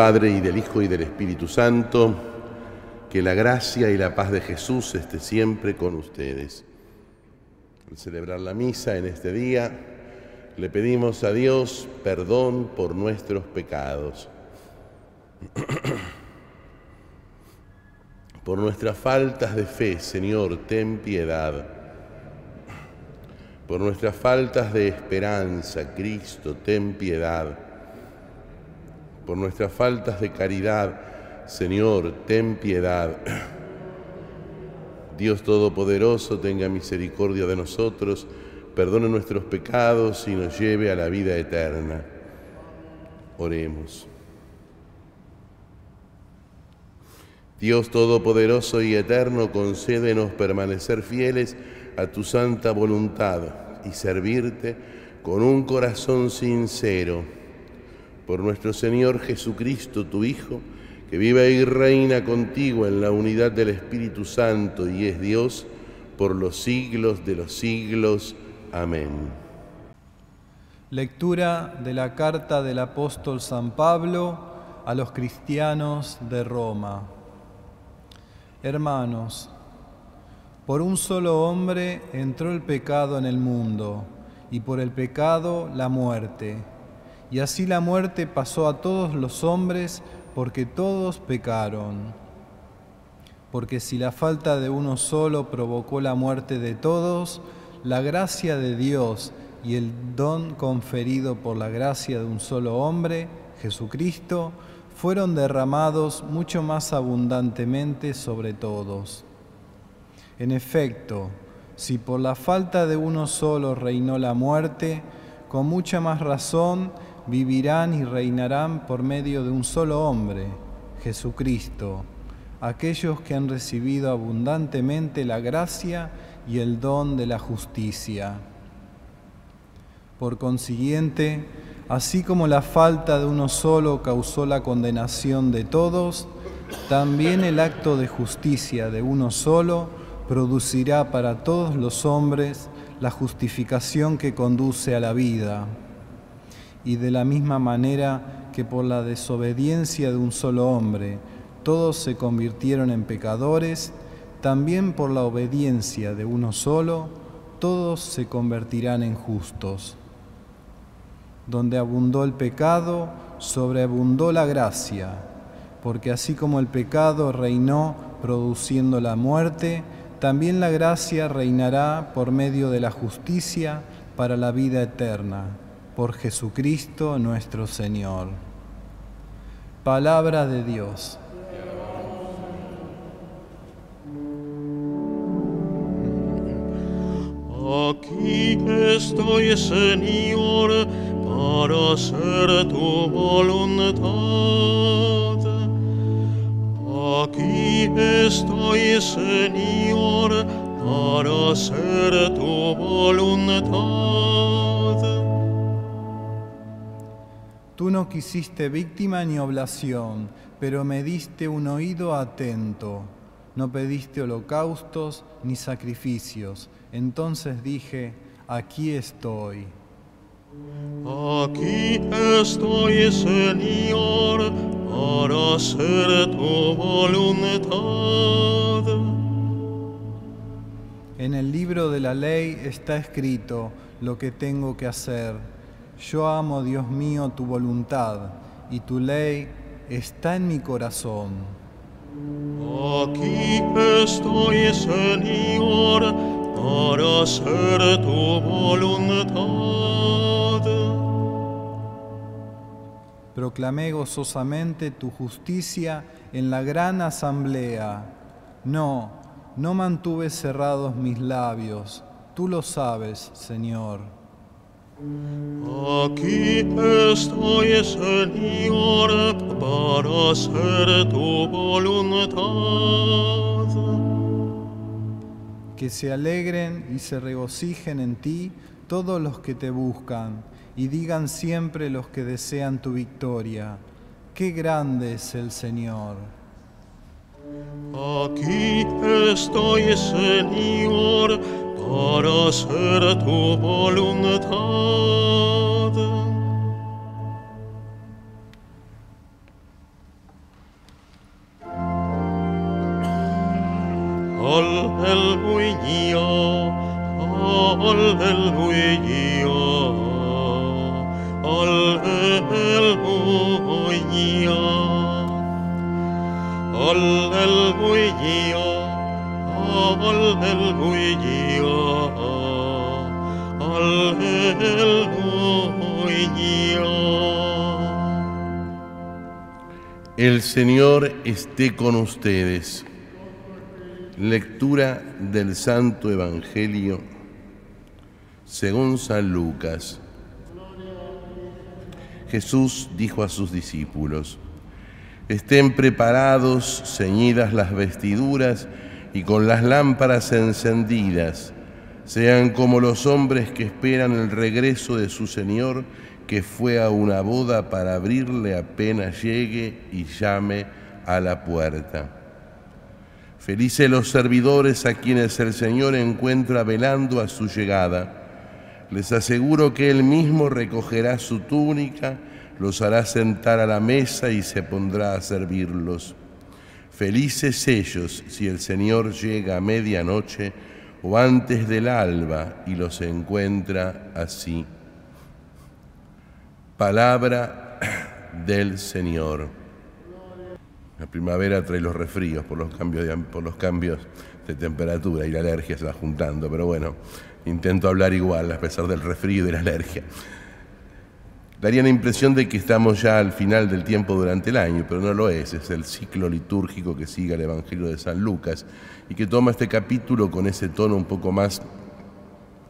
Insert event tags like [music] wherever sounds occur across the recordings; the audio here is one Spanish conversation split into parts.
Padre y del Hijo y del Espíritu Santo, que la gracia y la paz de Jesús esté siempre con ustedes. Al celebrar la misa en este día, le pedimos a Dios perdón por nuestros pecados, [clears throat] por nuestras faltas de fe, Señor, ten piedad, por nuestras faltas de esperanza, Cristo, ten piedad, por nuestras faltas de caridad, Señor, ten piedad. Dios Todopoderoso, tenga misericordia de nosotros, perdone nuestros pecados y nos lleve a la vida eterna. Oremos. Dios Todopoderoso y Eterno, concédenos permanecer fieles a tu santa voluntad y servirte con un corazón sincero. Por nuestro Señor Jesucristo, tu Hijo, que vive y reina contigo en la unidad del Espíritu Santo y es Dios por los siglos de los siglos. Amén. Lectura de la carta del apóstol San Pablo a los cristianos de Roma. Hermanos, por un solo hombre entró el pecado en el mundo, y por el pecado la muerte. Y así la muerte pasó a todos los hombres porque todos pecaron. Porque si la falta de uno solo provocó la muerte de todos, la gracia de Dios y el don conferido por la gracia de un solo hombre, Jesucristo, fueron derramados mucho más abundantemente sobre todos. En efecto, si por la falta de uno solo reinó la muerte, con mucha más razón vivirán y reinarán por medio de un solo hombre, Jesucristo, aquellos que han recibido abundantemente la gracia y el don de la justicia. Por consiguiente, así como la falta de uno solo causó la condenación de todos, también el acto de justicia de uno solo producirá para todos los hombres la justificación que conduce a la vida y de la misma manera que por la desobediencia de un solo hombre todos se convirtieron en pecadores, también por la obediencia de uno solo todos se convertirán en justos. Donde abundó el pecado, sobreabundó la gracia, porque así como el pecado reinó produciendo la muerte, también la gracia reinará por medio de la justicia para la vida eterna por Jesucristo nuestro Señor. Palabra de Dios. Aquí estoy, Señor, para hacer tu voluntad. Aquí estoy, Señor, para hacer tu voluntad. Tú no quisiste víctima ni oblación, pero me diste un oído atento. No pediste holocaustos ni sacrificios. Entonces dije, aquí estoy. Aquí estoy, Señor, para hacer tu voluntad. En el libro de la ley está escrito lo que tengo que hacer yo amo, Dios mío, tu voluntad y tu ley está en mi corazón. Aquí estoy, Señor, para hacer tu voluntad. Proclamé gozosamente tu justicia en la gran asamblea. No, no mantuve cerrados mis labios. Tú lo sabes, Señor. Aquí estoy, Señor, para hacer tu voluntad. Que se alegren y se regocijen en ti todos los que te buscan, y digan siempre los que desean tu victoria, qué grande es el Señor. Aquí estoy, Señor, para hacer tu voluntad. Alleluia, Alleluia, El Señor esté con ustedes. Lectura del Santo Evangelio según San Lucas. Jesús dijo a sus discípulos, estén preparados, ceñidas las vestiduras y con las lámparas encendidas, sean como los hombres que esperan el regreso de su Señor, que fue a una boda para abrirle apenas llegue y llame a la puerta. Felices los servidores a quienes el Señor encuentra velando a su llegada. Les aseguro que Él mismo recogerá su túnica, los hará sentar a la mesa y se pondrá a servirlos. Felices ellos si el Señor llega a medianoche o antes del alba y los encuentra así. Palabra [clears throat] del Señor. La primavera trae los resfríos por los cambios de, por los cambios de temperatura y la alergia se va juntando, pero bueno, intento hablar igual a pesar del resfrío y de la alergia. Daría la impresión de que estamos ya al final del tiempo durante el año, pero no lo es, es el ciclo litúrgico que sigue el Evangelio de San Lucas y que toma este capítulo con ese tono un poco más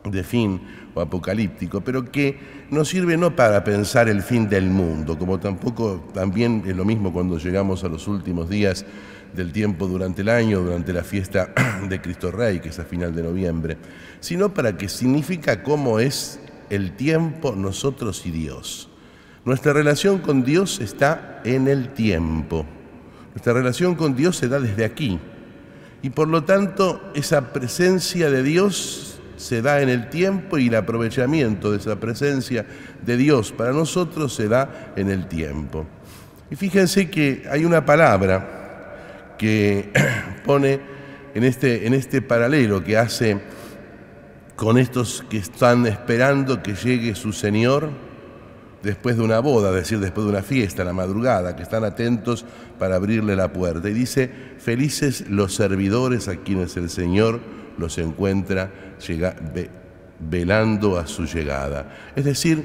de fin o apocalíptico, pero que nos sirve no para pensar el fin del mundo, como tampoco también es lo mismo cuando llegamos a los últimos días del tiempo durante el año, durante la fiesta [clears throat] de Cristo Rey, que es a final de noviembre, sino para que significa cómo es el tiempo nosotros y Dios. Nuestra relación con Dios está en el tiempo. Nuestra relación con Dios se da desde aquí. Y por lo tanto, esa presencia de Dios se da en el tiempo y el aprovechamiento de esa presencia de Dios para nosotros se da en el tiempo. Y fíjense que hay una palabra que [clears throat] pone en este, en este paralelo que hace con estos que están esperando que llegue su Señor después de una boda, es decir, después de una fiesta, la madrugada, que están atentos para abrirle la puerta. Y dice, felices los servidores a quienes el Señor los encuentra llega, ve, velando a su llegada. Es decir,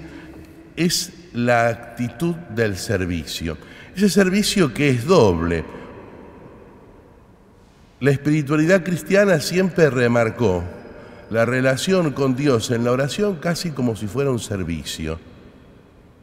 es la actitud del servicio. Ese servicio que es doble. La espiritualidad cristiana siempre remarcó la relación con Dios en la oración casi como si fuera un servicio.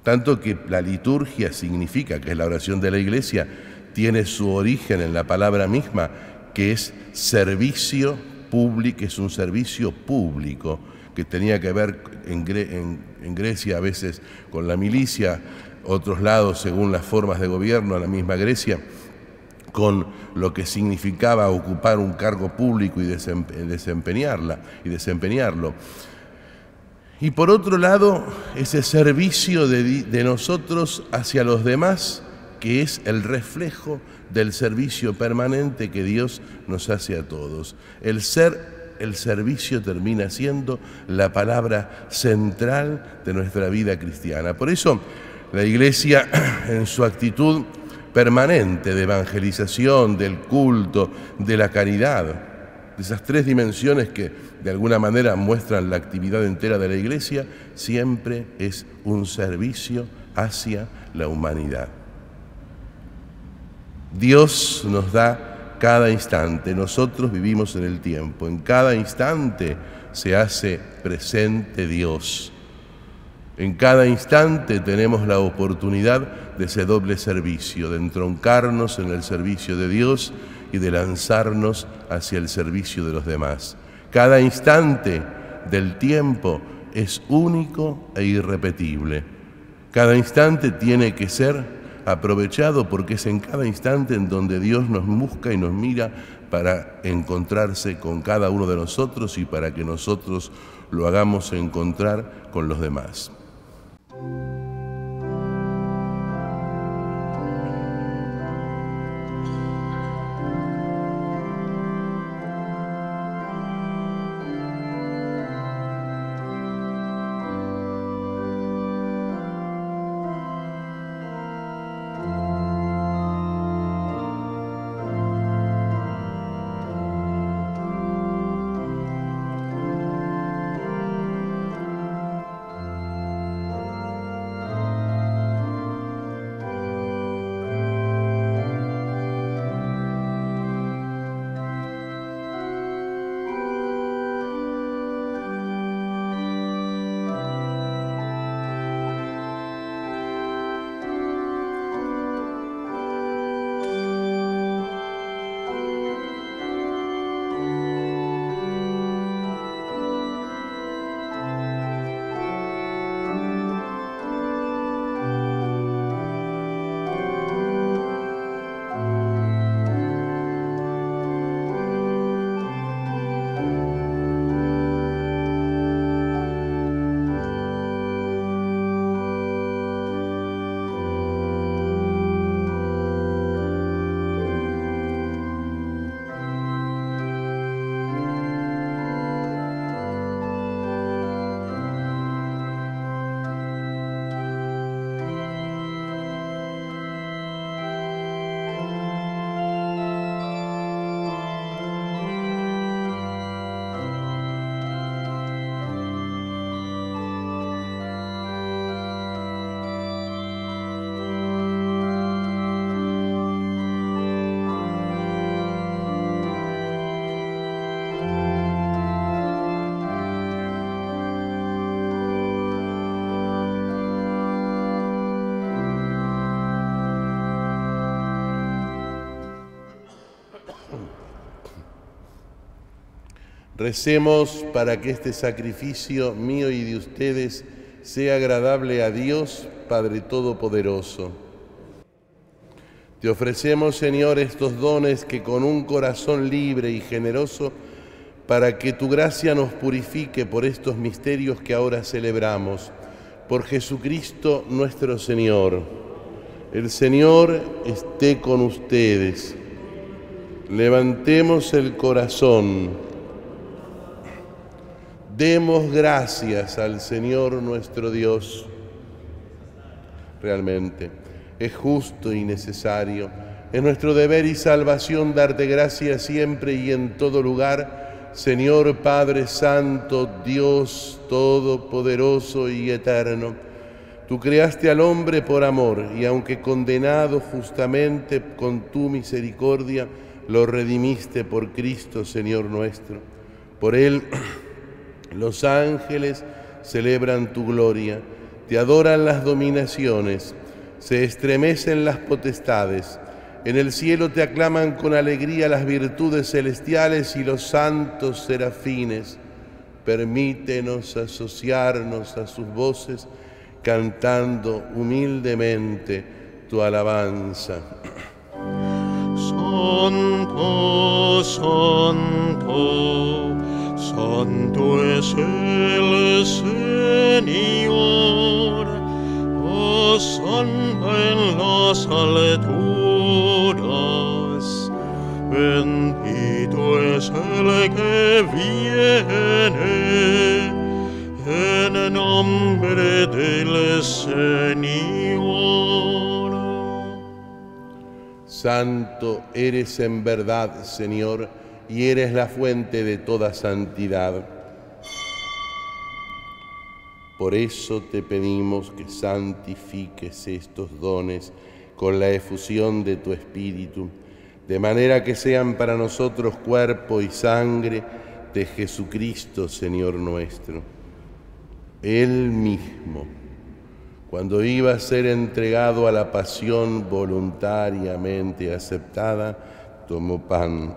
Tanto que la liturgia significa que es la oración de la iglesia, tiene su origen en la palabra misma, que es servicio público, es un servicio público, que tenía que ver en, en, en, Grecia a veces con la milicia, otros lados según las formas de gobierno, la misma Grecia, con lo que significaba ocupar un cargo público y desempeñarla y desempeñarlo. Y por otro lado, ese servicio de, de, nosotros hacia los demás, que es el reflejo del servicio permanente que Dios nos hace a todos. El ser, el servicio termina siendo la palabra central de nuestra vida cristiana. Por eso, la Iglesia, [clears throat] en su actitud permanente de evangelización, del culto, de la caridad, de esas tres dimensiones que de alguna manera muestran la actividad entera de la Iglesia, siempre es un servicio hacia la humanidad. Dios nos da cada instante, nosotros vivimos en el tiempo, en cada instante se hace presente Dios. En cada instante tenemos la oportunidad de ese doble servicio, de entroncarnos en el servicio de Dios y de lanzarnos hacia el servicio de los demás. Cada instante del tiempo es único e irrepetible. Cada instante tiene que ser aprovechado porque es en cada instante en donde Dios nos busca y nos mira para encontrarse con cada uno de nosotros y para que nosotros lo hagamos encontrar con los demás. thank you Recemos para que este sacrificio mío y de ustedes sea agradable a Dios, Padre Todopoderoso. Te ofrecemos, Señor, estos dones que con un corazón libre y generoso, para que tu gracia nos purifique por estos misterios que ahora celebramos. Por Jesucristo nuestro Señor. El Señor esté con ustedes. Levantemos el corazón. Demos gracias al Señor nuestro Dios. Realmente es justo y necesario. Es nuestro deber y salvación darte gracias siempre y en todo lugar, Señor Padre Santo, Dios Todopoderoso y Eterno. Tú creaste al hombre por amor y aunque condenado justamente con tu misericordia, lo redimiste por Cristo, Señor nuestro. Por él los ángeles celebran tu gloria, te adoran las dominaciones, se estremecen las potestades. En el cielo te aclaman con alegría las virtudes celestiales y los santos serafines. Permítenos asociarnos a sus voces cantando humildemente tu alabanza. Santo, santo Santo es el Señor, Osana en las alturas, bendito es el que viene en nombre del Señor. Santo eres en verdad, Señor, y eres la fuente de toda santidad. Por eso te pedimos que santifiques estos dones con la efusión de tu Espíritu, de manera que sean para nosotros cuerpo y sangre de Jesucristo, Señor nuestro. Él mismo, cuando iba a ser entregado a la pasión voluntariamente aceptada, tomó pan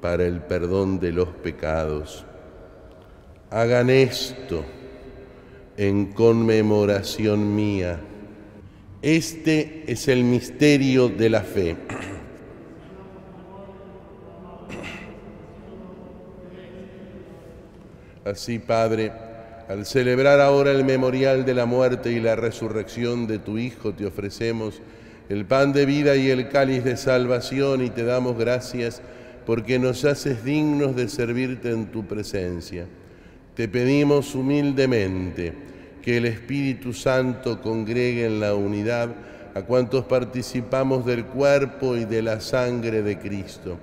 para el perdón de los pecados. Hagan esto en conmemoración mía. Este es el misterio de la fe. Así, Padre, al celebrar ahora el memorial de la muerte y la resurrección de tu Hijo, te ofrecemos el pan de vida y el cáliz de salvación y te damos gracias porque nos haces dignos de servirte en tu presencia. Te pedimos humildemente que el Espíritu Santo congregue en la unidad a cuantos participamos del cuerpo y de la sangre de Cristo.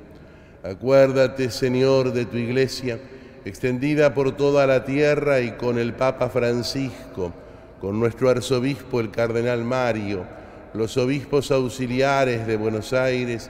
Acuérdate, Señor, de tu iglesia, extendida por toda la tierra y con el Papa Francisco, con nuestro arzobispo el Cardenal Mario, los obispos auxiliares de Buenos Aires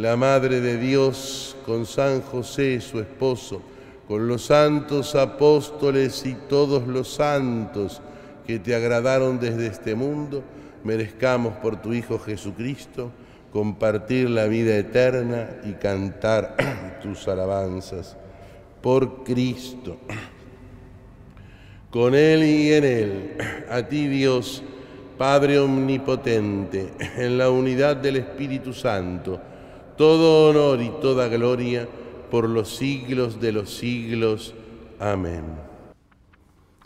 la Madre de Dios, con San José, su esposo, con los santos apóstoles y todos los santos que te agradaron desde este mundo, merezcamos por tu Hijo Jesucristo compartir la vida eterna y cantar [clears throat] tus alabanzas. Por Cristo, con Él y en Él, a ti Dios, Padre Omnipotente, en la unidad del Espíritu Santo, todo honor y toda gloria por los siglos de los siglos. Amén.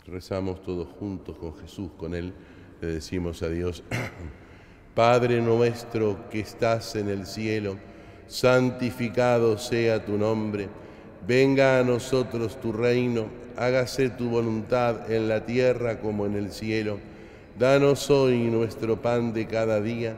Rezamos todos juntos con Jesús, con Él le decimos a Dios, [clears throat] Padre nuestro que estás en el cielo, santificado sea tu nombre, venga a nosotros tu reino, hágase tu voluntad en la tierra como en el cielo. Danos hoy nuestro pan de cada día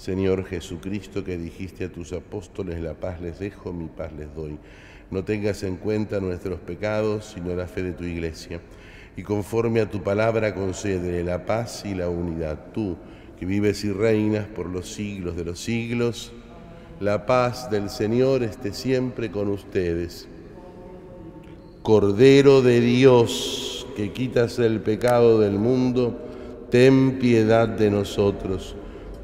Señor Jesucristo, que dijiste a tus apóstoles, la paz les dejo, mi paz les doy. No tengas en cuenta nuestros pecados, sino la fe de tu iglesia. Y conforme a tu palabra, concede la paz y la unidad. Tú, que vives y reinas por los siglos de los siglos, la paz del Señor esté siempre con ustedes. Cordero de Dios, que quitas el pecado del mundo, ten piedad de nosotros.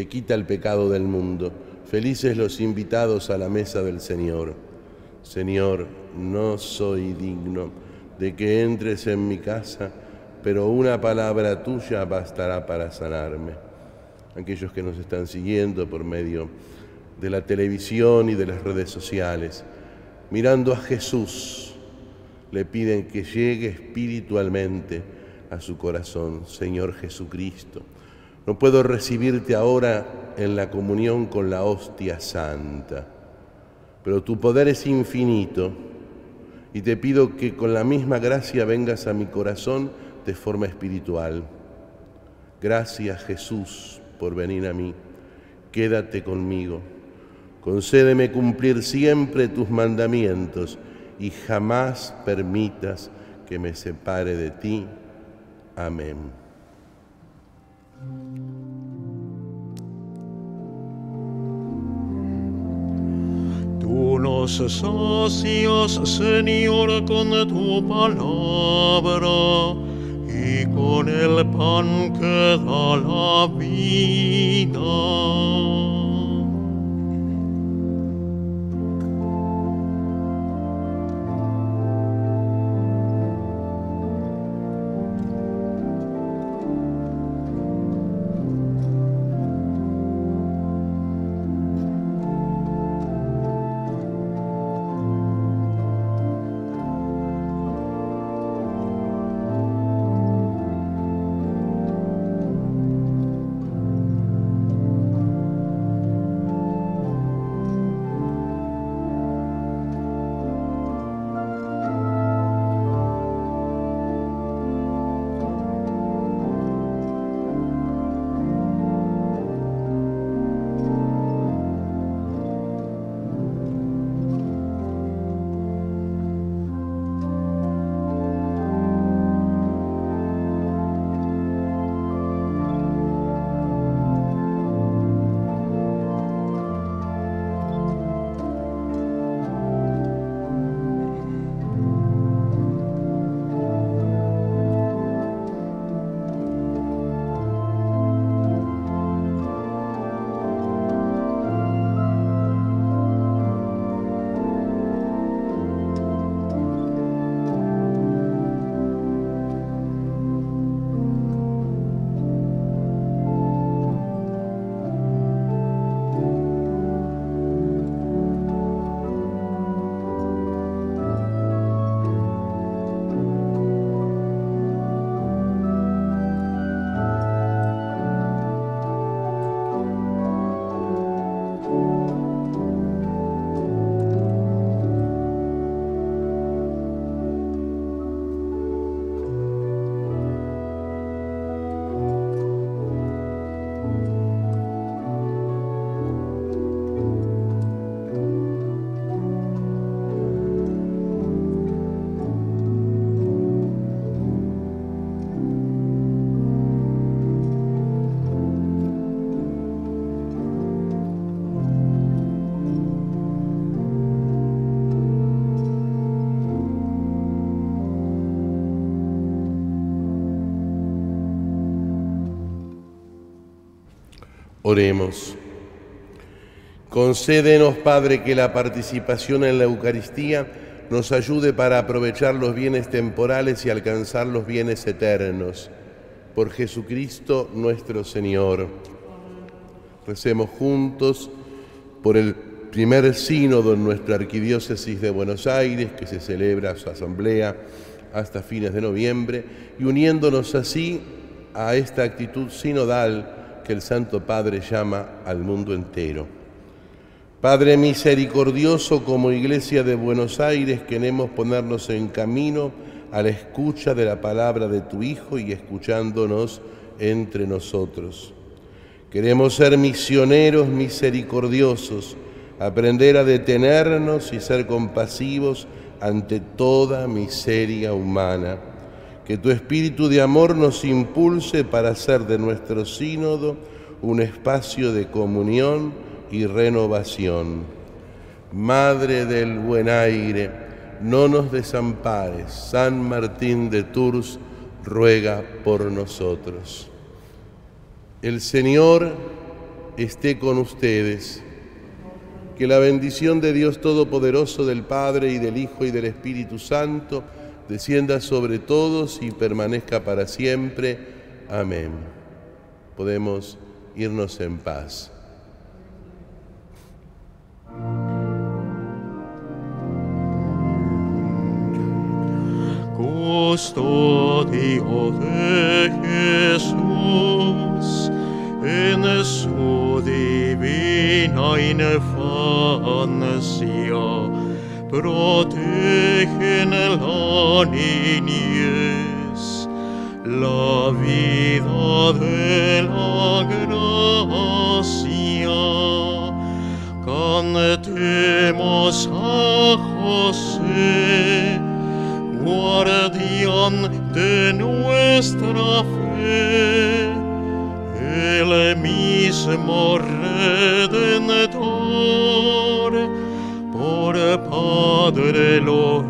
que quita el pecado del mundo. Felices los invitados a la mesa del Señor. Señor, no soy digno de que entres en mi casa, pero una palabra tuya bastará para sanarme. aquellos que nos están siguiendo por medio de la televisión y de las redes sociales, mirando a Jesús, le piden que llegue espiritualmente a su corazón, Señor Jesucristo. No puedo recibirte ahora en la comunión con la hostia santa, pero tu poder es infinito y te pido que con la misma gracia vengas a mi corazón de forma espiritual. Gracias Jesús por venir a mí. Quédate conmigo. Concédeme cumplir siempre tus mandamientos y jamás permitas que me separe de ti. Amén. Tú nos sacias, Señor, con tu palabra y con el pan que da la vida. Oremos. Concédenos, Padre, que la participación en la Eucaristía nos ayude para aprovechar los bienes temporales y alcanzar los bienes eternos. Por Jesucristo nuestro Señor. Recemos juntos por el primer sínodo en nuestra arquidiócesis de Buenos Aires, que se celebra su asamblea hasta fines de noviembre, y uniéndonos así a esta actitud sinodal que el Santo Padre llama al mundo entero. Padre misericordioso, como Iglesia de Buenos Aires queremos ponernos en camino a la escucha de la palabra de tu Hijo y escuchándonos entre nosotros. Queremos ser misioneros misericordiosos, aprender a detenernos y ser compasivos ante toda miseria humana que tu espíritu de amor nos impulse para hacer de nuestro sínodo un espacio de comunión y renovación. Madre del buen aire, no nos desampares. San Martín de Tours ruega por nosotros. El Señor esté con ustedes. Que la bendición de Dios Todopoderoso, del Padre y del Hijo y del Espíritu Santo, descienda sobre todos y permanezca para siempre. Amén. Podemos irnos en paz. Custodio de Jesús en su divina infancia, protegen la niñez, la vida de la gracia. Cantemos a José, guardián de nuestra fe, el mismo Redentor, Padre lo.